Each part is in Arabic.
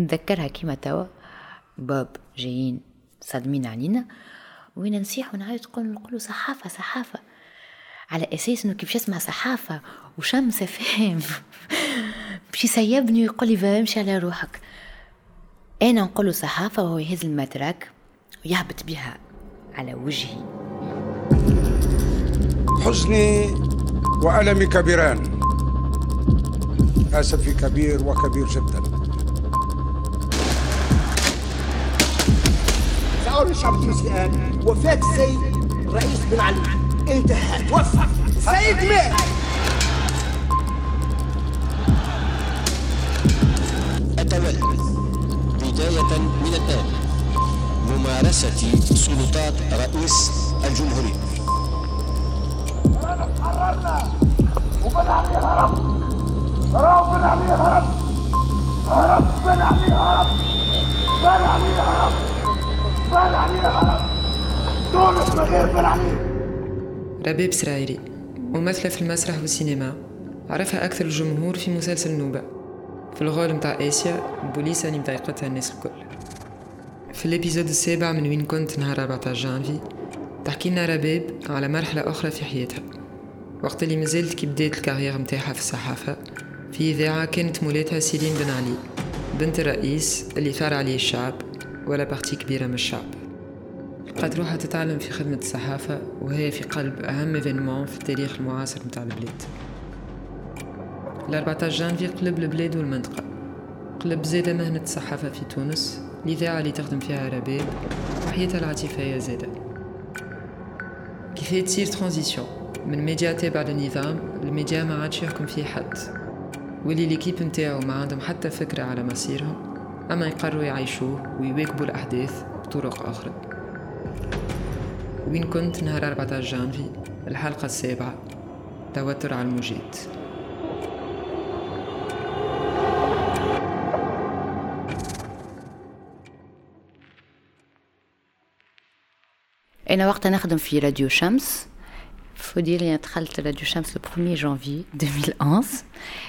نتذكرها كيما توا. باب جايين صادمين علينا. وين نصيح ونعيط نقول نقول صحافة صحافة. على أساس إنه كيف يسمع صحافة؟ وشمس فاهم باش يسيبني ويقول لي امشي على روحك. أنا نقول صحافة وهو يهز المترك ويهبط بها على وجهي. حزني وألمي كبيران. أسفي كبير وكبير جدا. سأقول الشعب التونسي الآن وفاة السيد رئيس بن علي. انتهى. توفى. سيد مات أتولى بداية من الآن. ممارسة سلطات رئيس الجمهورية. حررنا وبن علي هرب هرب بن علي هرب هرب بن علي هرب بن علي هرب ربيب سرايري ممثلة في المسرح والسينما. عرفها أكثر الجمهور في مسلسل نوبة. في الغول متاع آسيا بوليسة اللي مضايقتها الناس الكل. في الإبيزود السابع من وين كنت نهار 14 جانفي تحكي لنا رباب على مرحلة أخرى في حياتها. وقت اللي مازالت كي بدات ال carrière متاعها في الصحافة في إذاعة كانت مولاتها سيرين بن علي بنت الرئيس اللي ثار عليه الشعب. ولا partie كبيرة من الشعب. لقات روحها تتعلم في خدمة الصحافة وهي في قلب أهم événement في التاريخ المعاصر متاع البلاد. ال 14 جانفي قلب البلاد والمنطقة. قلب زادة مهنة الصحافة في تونس الإذاعة اللي تخدم فيها رباب وحياتها العاطفية زادة كيف تصير transition من ميديا تابع للنظام الميديا ما عادش يحكم فيه حد. واللي l'équipe نتاعو ما عندهم حتى فكرة على مصيرهم. أما يقرروا يعيشوه ويواكبوا الأحداث بطرق أخرى. وين كنت نهار 14 جانفي؟ الحلقة السابعة. توتر على الموجات. أنا وقتها نخدم في راديو شمس. faut dire اللي دخلت راديو شمس le 1 جانفي 2011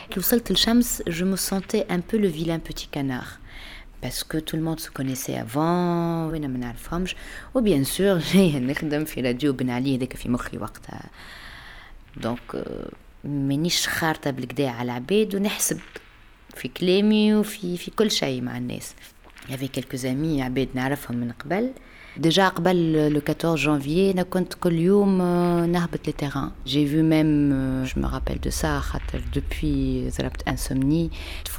كي وصلت لشمس je me sentais un peu le vilain petit canard parce que tout le monde se connaissait avant وأنا ما نعرفهمش و bien sûr جاية نخدم في راديو بن علي هذاك في مخي وقتها donc مانيش خارطة بالكدا على العباد ونحسب في كلامي وفي في كل شيء مع الناس يافي كيلكو زامي عباد نعرفهم من قبل Déjà, le 14 janvier, les terrains. J'ai vu même, je me rappelle de ça, depuis insomnie,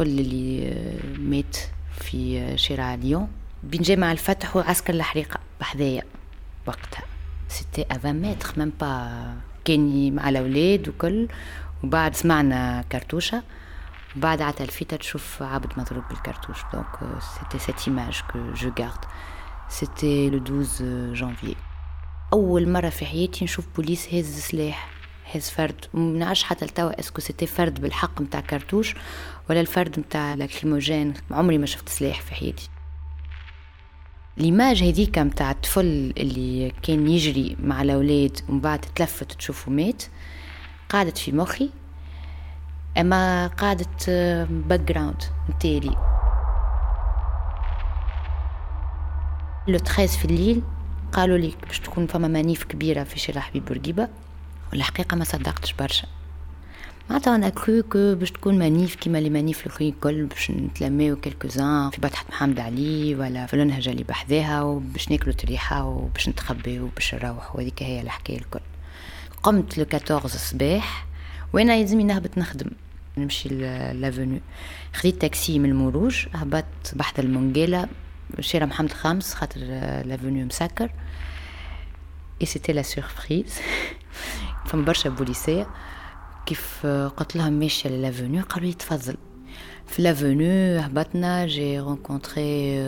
اللي مات في شارع ليون بنجمع الفتح وعسكر الحريقة. بحذايا. وقتها. سيتي 20 متر ميم با كان مع الأولاد وكل. وبعد سمعنا كرتوشة. بعد عاد تلفت تشوف عبد مضروب بالكرتوش. donc c'était cette image que je garde c'était le 12 جانفي أول مرة في حياتي نشوف بوليس هز سلاح. هز فرد منعرفش حتى لتوا est-ce que c'était فرد بالحق متاع كرتوش ولا الفرد متاع lacrymogène عمري ما شفت سلاح في حياتي. l'image هذيك متاع الطفل اللي كان يجري مع الأولاد ومن بعد تلفت تشوفه مات قعدت في مخي أما قعدت background نتاعي le 13 في الليل قالوا لي باش تكون فما manif كبيرة في شارع حبيب بورقيبة. والحقيقة ما صدقتش برشا. معناتها أنا je crois que باش تكون manif كيما les manifs الأخرين الكل باش نتلميو quelques uns في بطحاء محمد علي ولا في النهجة اللي بحذاها وباش ناكلو تريحة وباش نتخبيو وباش نروح. وهذيك هي الحكاية الكل. قمت le 14 الصباح وأنا يلزمني نهبط نخدم. نمشي l'avenue خديت تاكسي من المروج هبطت بحذا المونجيلا شارع محمد الخامس خاطر l'avenue مسكر. et c'était la surprise فما برشا بوليسية كيف قلت لهم ماشية l'avenue قالوا لي تفضل. في l'avenue هبطنا j'ai rencontré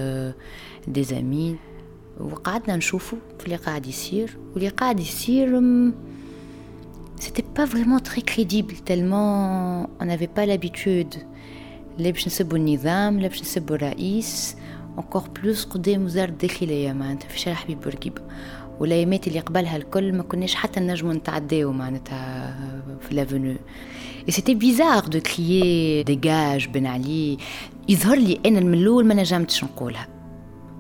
des amis وقعدنا نشوفوا في اللي قاعد يصير واللي قاعد يصير c'était pas vraiment très crédible tellement on n'avait pas l'habitude. لا باش نسبوا النظام لا باش نسبوا الرئيس encore بلوس قدام وزارة الداخلية معناتها في شارع حبيب بورقيبة. والايامات اللي قبلها الكل ما كناش حتى نجمو نتعداو معناتها في لافونو Et c'était bizarre de crier dégage Ben Ali. يظهر لي أنا من الأول ما نجمتش نقولها.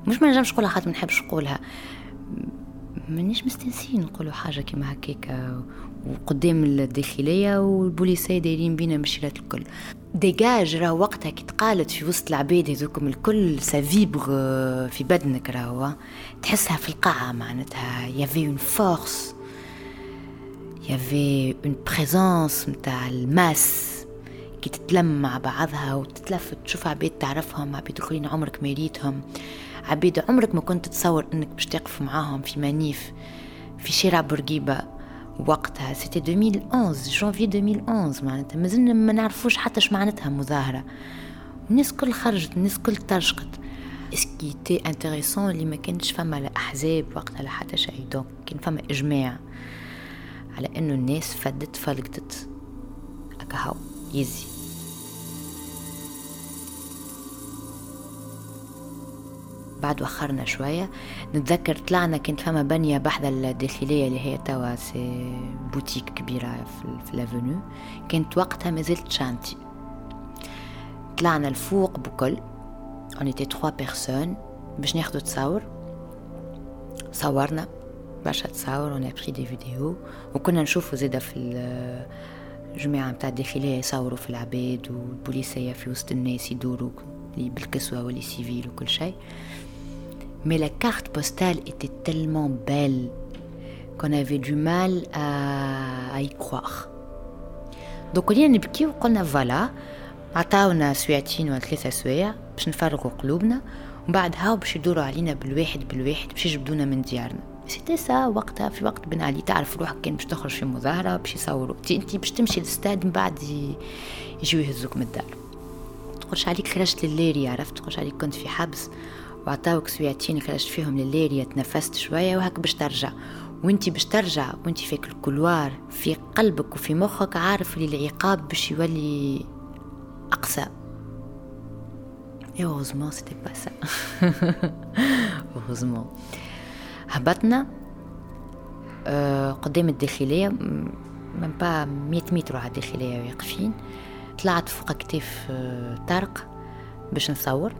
مش ما نجمش نقولها خاطر ما نحبش نقولها. مانيش مستنسين نقولوا حاجة كيما هكاك وقدام الداخلية والبوليسية دايرين بينا مالشيرات الكل. dégage راه وقتها كي تقالت في وسط العباد هذوكم الكل سافيبغ في بدنك راهو تحسها في القاعة معناتها. y avait une force y avait une présence نتاع la masse. كي تتلم مع بعضها وتتلفت تشوف عباد تعرفهم عباد أخرين عمرك ما ريتهم. عباد عمرك ما كنت تتصور إنك باش تقف معاهم في manif في شارع بورقيبة. وقتها. c'était 2011 جانفي 2011 معناتها. مازلنا ما نعرفوش حتى اش معناتها مظاهرة. الناس كل خرجت الناس كل ترشقت ce qui était intéressant اللي ما كانش فما لا أحزاب وقتها لا حتى شيء. donc كان فما إجماع على إنه الناس فدت فلقدت هكا يزي. بعد وخرنا شوية. نتذكر طلعنا كانت فما بنية بحذا الداخلية اللي هي توا c'est boutique كبيرة في l'avenue كانت وقتها مازلت chantier. طلعنا الفوق بكل. On était trois personnes. باش ناخدو تصاور. صورنا. برشا تصاور. on a pris des vidéos وكنا نشوفو زيدا في الجماعة متاع الداخلية يصوروا في العباد والبوليسية في وسط الناس يدوروا بالكسوة واللي civil وكل شيء. Mais la carte postale était tellement belle qu'on avait du mal à, à y croire. Donc ولينا نبكي وقلنا voilà عطاونا سويعتين ولا ثلاثة سوايع باش نفرغوا قلوبنا ومن بعد هاو باش يدوروا علينا بالواحد بالواحد باش يجبدونا من ديارنا c'était ça وقتها في وقت بن علي تعرف روحك كان باش تخرج في مظاهرة باش يصوروا انت باش تمشي للستاد من بعد يجيو يهزوك من الدار تقولش عليك خرجت لليري عرفت تقولش عليك كنت في حبس وعطاوك سويعتين خرجت فيهم لليريا تنفست شوية وهك باش ترجع. وانتي باش ترجع وانتي فيك ال couloir في قلبك وفي مخك عارف اللي العقاب باش يولي أقسى heureusement c'était pas ça. Heureusement. هبطنا آه قدام الداخلية من با مية متر على الداخلية واقفين. طلعت فوق كتاف آه طارق باش نصور.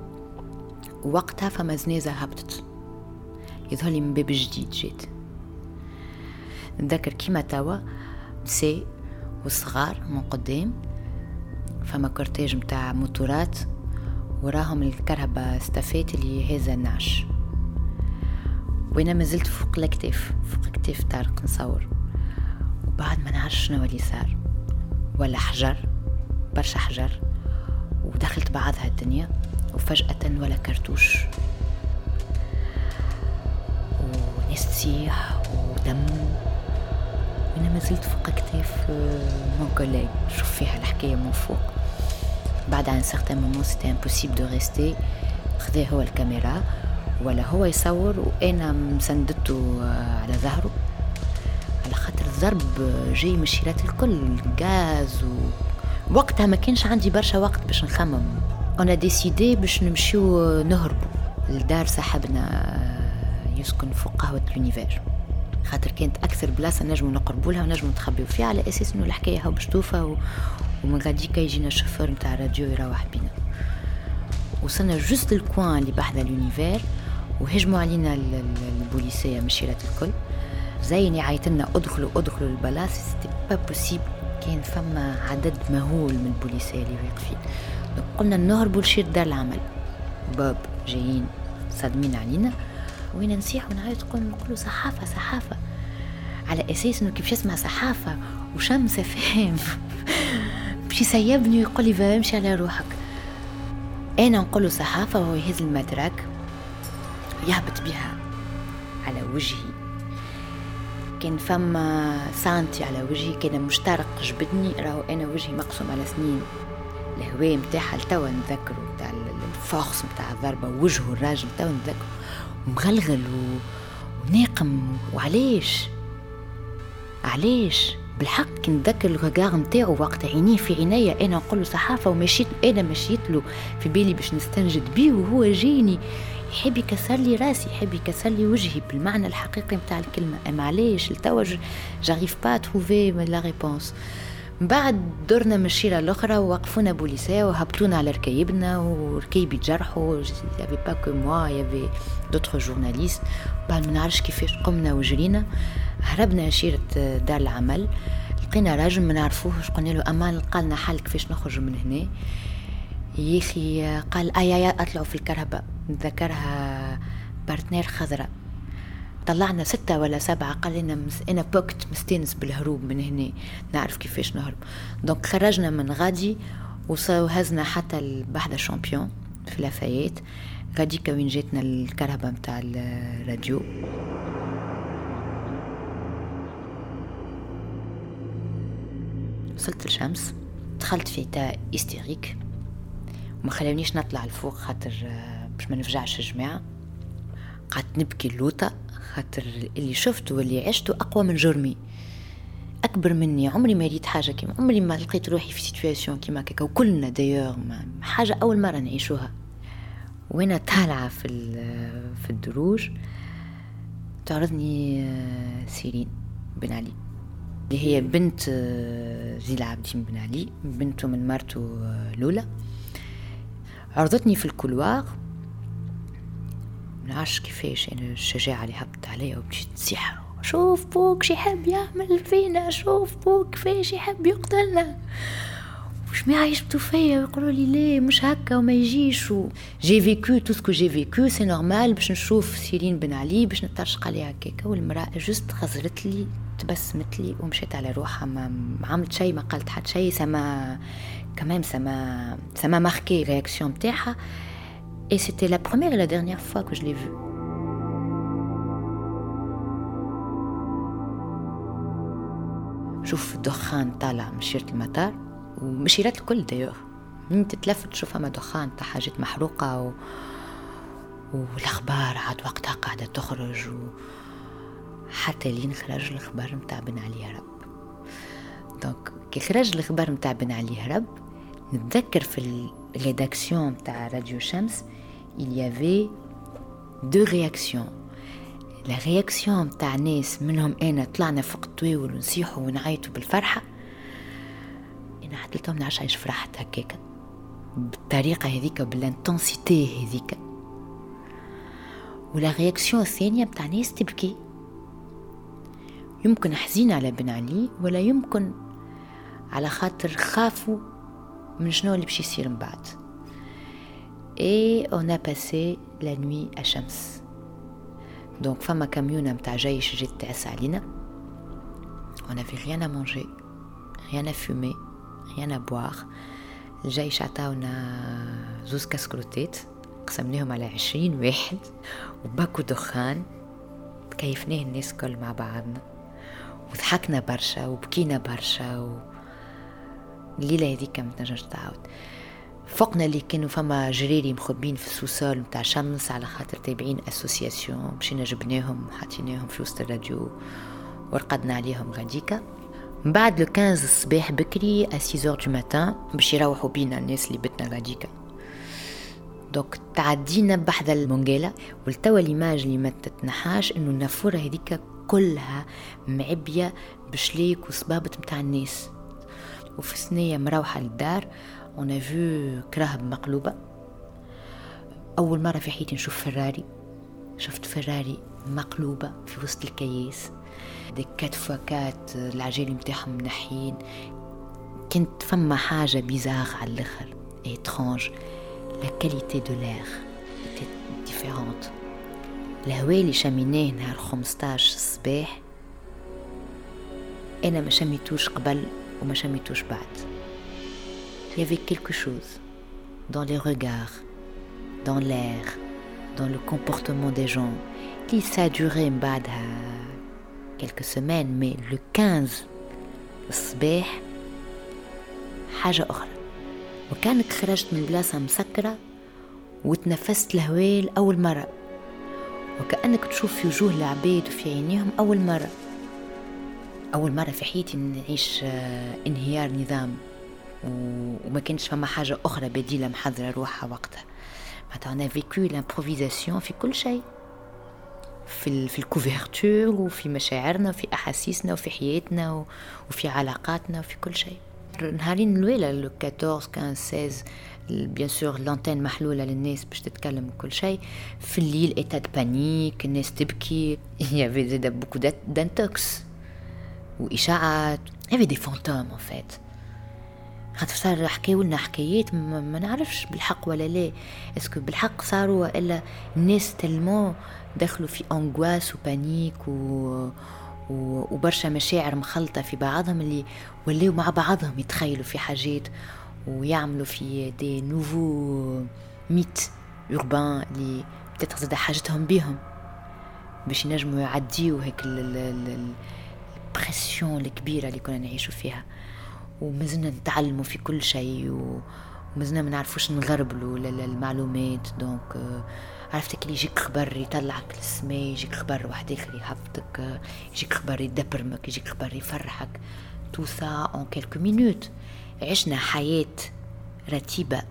وقتها فما زنازة هبطت يظهر لي من باب جديد جيت. نتذكر كيما توا نساء وصغار من قدام فما كورتيج متاع موتورات وراهم الكرهبة استفات اللي هذا النعش. وأنا مازلت فوق الكتاف فوق كتاف طارق نصور. وبعد ما نعرف شنو اللي صار. ولا حجر برشا حجر ودخلت بعضها الدنيا. وفجأة ولا كرتوش. وناس تصيح ودم. وأنا ما زلت فوق كتاف mon collègue شوف فيها الحكاية من فوق. بعد à un certain moment c'était impossible de rester خذا هو الكاميرا. ولا هو يصور وأنا مسندته على ظهره. على خاطر الضرب جاي من الشيرات الكل. غاز و... وقتها ما كانش عندي برشا وقت باش نخمم. on a décidé باش نمشيو نهربوا لدار صاحبنا يسكن فوق قهوة L'Univers خاطر كانت أكثر بلاصة نجمو نقربوا لها ونجمو نتخبيو فيها على أساس إنه الحكاية هاو باش توفى و... ومن غاديكا يجينا الشوفور نتاع الراديو يروح بينا. وصلنا juste ال coin اللي بحذا L'Univers وهجموا علينا البوليسية مشيرات الكل. زين يعيط أدخلوا أدخلوا للبلاص c'était pas possible كان فما عدد مهول من البوليسية اللي واقفين. قلنا نهربوا لشير دار العمل. باب جايين صادمين علينا وين نسيح ونعيط نقول نقولوا صحافة صحافة. على أساس إنه كيف اسمها صحافة؟ وشمسة فاهم باش يسيبني ويقول لي امشي على روحك. أنا نقول صحافة وهو يهز المدرك يهبط بها على وجهي. كان فما سانتي على وجهي كان مشترق جبدني راهو أنا وجهي مقسوم على سنين. الهواء متاعها لتوا نذكروا تاع ال force متاع الضربة وجهه الراجل توا نذكره مغلغل و... وناقم وعلاش؟ علاش؟ بالحق كي نتذكر الغاغ نتاعو وقت عينيه في عينيا أنا نقول له صحافة ومشيت أنا مشيت له في بالي باش نستنجد بيه وهو جيني يحب يكسر لي راسي يحب يكسر لي وجهي بالمعنى الحقيقي نتاع الكلمة. أما علاش؟ لتوا j'arrive pas à trouver la réponse بعد درنا من الشيرة الأخرى ووقفونا بوليسية وهبطونا على ركايبنا وركايبي تجرحوا y avait pas que moi y avait d'autres journalistes بعد ما نعرفش كيفاش قمنا وجرينا هربنا شيرة دار العمل. لقينا راجل ما نعرفوهش قلنا له أمان لقالنا حل كيفاش نخرج من هنا. يا أخي قال ايا يا أطلعوا في الكرهبة. نذكرها Partner خضراء. طلعنا ستة ولا سبعة قال لنا مس... أنا بوكت مستانس بالهروب من هنا نعرف كيفاش نهرب. donc خرجنا من غادي وهزنا حتى لبحذا Champion في لافايت غاديكا وين جاتنا الكرهبة متاع الراديو. وصلت لشمس دخلت في état hystérique وما خلونيش نطلع الفوق خاطر آه، باش ما نفجعش الجماعة. قعدت نبكي اللوطة خاطر اللي شفته واللي عشته أقوى من جرمي. أكبر مني. عمري ما ريت حاجة كيما عمري ما لقيت روحي في situation كيما كيكا وكلنا دايوغ حاجة أول مرة نعيشوها. وأنا طالعة في في الدروج تعرضني آه، سيرين بن علي. اللي هي بنت آه، زين العابدين بن علي بنته من مرته آه، لولا. عرضتني في ال couloir. منعرفش كيفاش أنا الشجاعة اللي هبط عليا ومشيت نصيح شوف بوك شي يحب يعمل فينا شوف بوك كيفاش يحب يقتلنا. وش ما يشبطوا فيا؟ ويقولوا لي ليه مش هكا وما يجيش. و j'ai vécu tout ce que j'ai vécu c'est normal باش نشوف سيرين بن علي باش نترشق عليها هكاكا والمرأة juste خزرت لي تبسمت لي ومشيت على روحها. ما, عملت شيء ما قالت حتى شيء سما كمان سما سما ماركي رياكسيون بتاعها. Et c'était la première et la dernière fois que je l'ai vue. شوف دخان طالع من شيرة المطار ومشيرات الكل دايوغ من تتلفت تشوف فما دخان تاع حاجات محروقة و... والأخبار عاد وقتها قاعدة تخرج و... حتى لين خرج الخبر متاع بن علي هرب donc كي خرج الخبر متاع بن علي هرب نتذكر في ال rédaction متاع راديو شمس il y avait deux réactions. La réaction متاع ناس منهم انا طلعنا فوق الطواول ونصيحوا ونعيطوا بالفرحه أنا حتى لهم نعرفش علاش فرحت هكاك بالطريقة هذيك بال intensité هذيك و la réaction الثانية متاع ناس تبكي يمكن حزينة على بن علي ولا يمكن على خاطر خافوا من شنو اللي باش يصير من بعد. On a passé la nuit à Shams. Donc femme كميونة متاع جيش جيت تعس علينا on n'avait rien à manger rien à fumer rien à boire. الجيش عطاونا زوز كسكروتات قسمناهم على عشرين واحد وباكو دخان تكيفناه الناس كل مع بعضنا وضحكنا برشا وبكينا برشا و... الليلة هذيك ما تنجمش تعاود. فوقنا اللي كانوا فما جريري مخبين في ال sous-sol متاع شمس على خاطر تابعين association مشينا جبناهم وحطيناهم في وسط الراديو ورقدنا عليهم غاديكا. من بعد le 15 الصباح بكري à 6 du matin باش يروحوا بينا الناس اللي بتنا غاديكا. donc تعدينا بحذا المونجيلا والتوا l'image اللي ما تتنحاش إنه النافورة هذيك كلها معبية بشليك وصبابط متاع الناس. وفي سنية مروحة للدار a vu كراهب مقلوبة. أول مرة في حياتي نشوف فراري. شفت فراري مقلوبة في وسط الكياس. des quatre fois quatre العجالي متاعهم منحيين كنت فما حاجة bizarre على الآخر. Étrange. لا كاليتي دو لير était différente. الهواء اللي شميناه نهار 15 الصباح أنا ما شميتوش قبل. وما شميتوش بعد il y avait quelque chose dans les regards, dans l'air, dans le comportement des gens qui ça a duré quelques semaines mais le 15 الصباح حاجة أخرى وكانك خرجت من بلاصة مسكرة وتنفست الهواء لأول مرة. وكأنك تشوف في وجوه العباد وفي عينيهم أول مرة. أول مرة في حياتي نعيش انهيار نظام وما كانش فما حاجة أخرى بديلة محضرة روحها وقتها. معناتها on a vécu l'improvisation في كل شيء في في ال couverture وفي مشاعرنا وفي أحاسيسنا وفي حياتنا وفي علاقاتنا وفي كل شيء. نهارين الاولى le 14 15 16 bien sûr l'antenne محلولة للناس باش تتكلم وكل شيء. في الليل état panique الناس تبكي il y avait زادا beaucoup d'intox واشاعات il y avait des fantômes en fait خاطر صار حكاو لنا حكايات ما نعرفش بالحق ولا لا est-ce que بالحق صاروا الا الناس تلمو دخلوا في angoisse و panique و وبرشا مشاعر مخلطة في بعضهم اللي ولاو مع بعضهم يتخيلوا في حاجات ويعملوا في des nouveaux mythes urbains اللي peut-être زاد حاجتهم بيهم باش ينجموا يعديو هيك ال pression الكبيرة اللي كنا نعيشوا فيها. ومازلنا نتعلموا في كل شيء ومازلنا ما نعرفوش نغربلوا المعلومات. donc عرفتك اللي يجيك خبر يطلعك للسماء يجيك خبر واحد آخر يهبطك يجيك خبر يدبرمك يجيك خبر يفرحك. tout ça en quelques minutes عشنا حياة رتيبة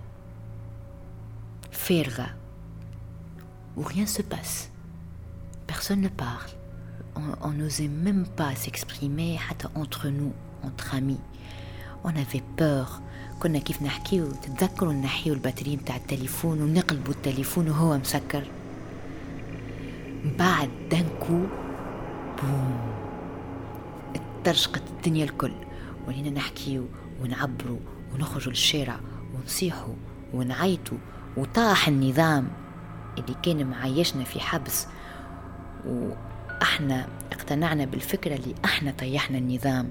فارغة. où rien se passe. Personne ne parle. On n'osait même pas s'exprimer حتى entre nous, entre amis. On avait peur. كنا كيف نحكيو تتذكروا نحيو ال batterie متاع التليفون ونقلبوا التليفون وهو مسكر بعد دنكو بوم ترشقت الدنيا الكل ولينا نحكيو ونعبروا ونخرجوا للشارع ونصيحوا ونعيطوا وطاح النظام اللي كان معيشنا في حبس واحنا اقتنعنا بالفكرة اللي احنا طيحنا النظام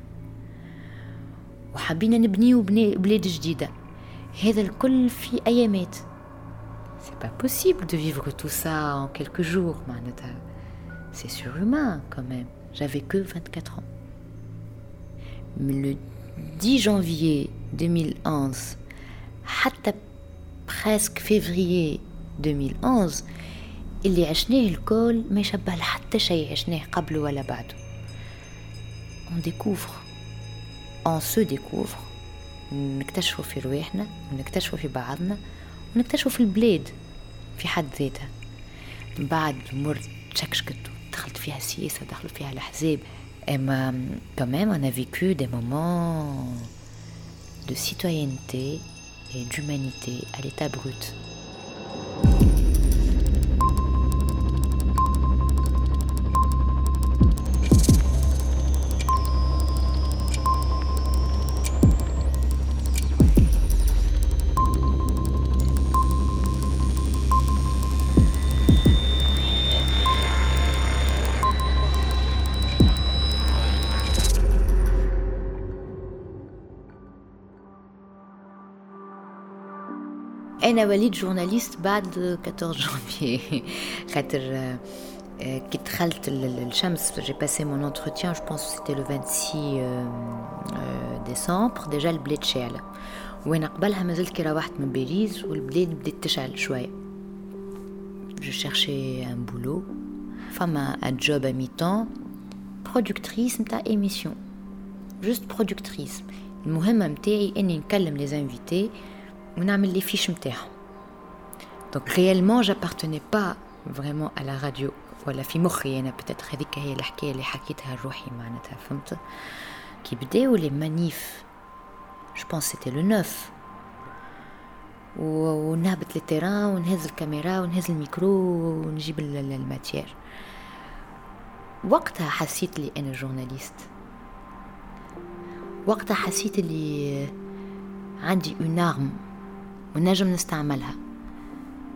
وحبينا نبنيو بلاد جديدة هذا الكل في أيامات C'est pas possible de vivre tout ça en quelques jours, معناتها C'est surhumain quand même. J'avais que 24 ans. Mais le 10 janvier 2011 حتى presque février 2011 اللي عشناه الكل ما يشبه لحتى شيء عشناه قبل ولا بعده. On découvre. On se découvre. نكتشفوا في رواحنا ونكتشفوا في بعضنا ونكتشفوا في البلاد في حد ذاتها. بعد مرت شكشكت دخلت فيها السياسة دخلوا فيها الأحزاب. même, on a vécu des moments de citoyenneté et d'humanité à l'état brut. أنا وليت journaliste بعد 14 جانفي خاطر كي دخلت الشمس j'ai passé mon entretien je pense c'était le 26 décembre déjà البلاد شاعله وأنا قبلها مازلت كي روحت من باريس والبلاد بدات تشعل شوية je cherchais un boulot فما un job à mi-temps productrice نتاع émission juste productrice المهمه نتاعي اني نكلم les invités ونعمل les fiches نتاعهم donc réellement j'appartenais pas vraiment على راديو ولا في مخي أنا peut-être هذيك هي الحكاية اللي حكيتها لروحي معناتها فهمت كي بداو les manifs je pense c'était le neuf ونهبط لل terrain ونهز الكاميرا ونهز الميكرو ونجيب ال matière وقتها حسيت لي أنا journaliste وقتها حسيت لي عندي une arme ونجم نستعملها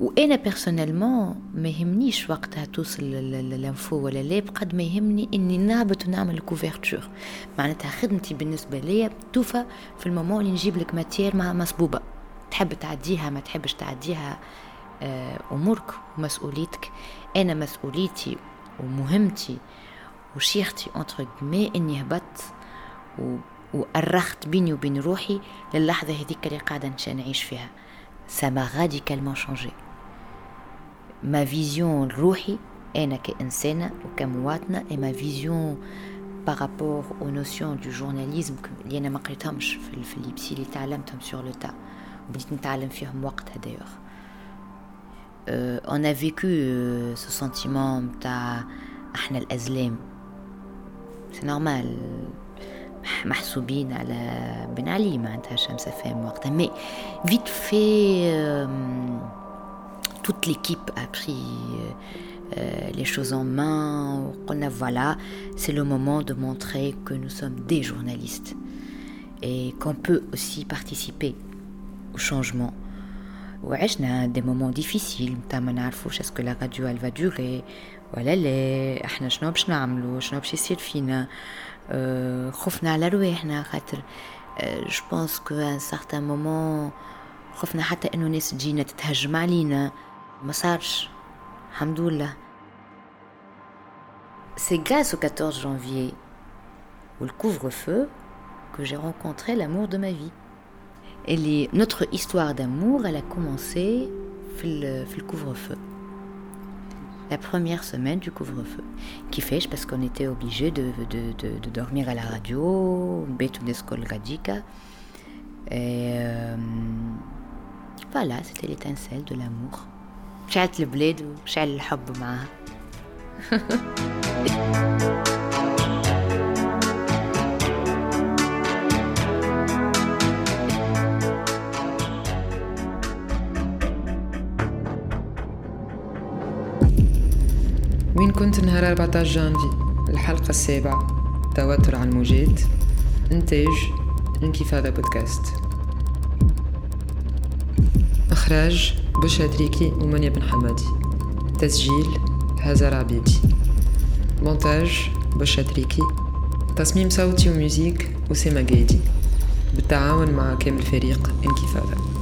وأنا personnellement ما يهمنيش وقتها توصل لل info ولا لا بقد ما يهمني إني نهبط ونعمل couverture معناتها خدمتي بالنسبة ليا توفى في ال moment اللي نجيب لك matière مع مسبوبه تحب تعديها ما تحبش تعديها آه، أمورك ومسؤوليتك. أنا مسؤوليتي ومهمتي وشيختي entière إني هبطت وأرخت بيني وبين روحي للحظة هذيك اللي قاعدة نعيش فيها. ça m'a radicalement changé ma vision روحي أنا كإنسانة وكمواطنة et ma vision par rapport aux notions du journalisme اللي أنا ما قريتهمش في, في l'IPSI اللي تعلمتهم sur le tas. وبديت نتعلم فيهم وقتها d'ailleurs. Euh, on a vécu euh, ce sentiment تاع إحنا الازلام سي نورمال محسوبين على بن علي معناتها شمس فام وقتها مي فيت في toute l'équipe a pris euh, les choses en main. On a, voilà, c'est le moment de montrer que nous sommes des journalistes et qu'on peut aussi participer au changement. وعشنا des moments difficiles نتاع ما نعرفوش اسكو لا راديو elle va durer ولا لا احنا شنو باش نعملو شنو باش يصير فينا أه خفنا على رواحنا خاطر جو بونس كو ان سارتان مومون خفنا حتى انه ناس تجينا تتهجم علينا ما صارش الحمد لله C'est grâce au 14 janvier, ou le couvre-feu, que j'ai rencontré l'amour de ma vie. Et les, notre histoire d'amour, elle a commencé le, le couvre-feu. La première semaine du couvre-feu. Qui fait parce qu'on était obligé de, de, de, de, dormir à la radio, Betudeskol Radika. Et euh, voilà, c'était l'étincelle de l'amour. شعلت البلاد وشعل الحب معاها وين كنت نهار 14 جانفي؟ الحلقة السابعة. توتر على الموجات إنتاج. إنكفاضة بودكاست. إخراج بشرى تريكي ومنيا بن حمادي. تسجيل هزار عبيدي. مونتاج بشرى تريكي تصميم صوتي وموزيك وسيما قايدي بالتعاون مع كامل فريق انكفاضة.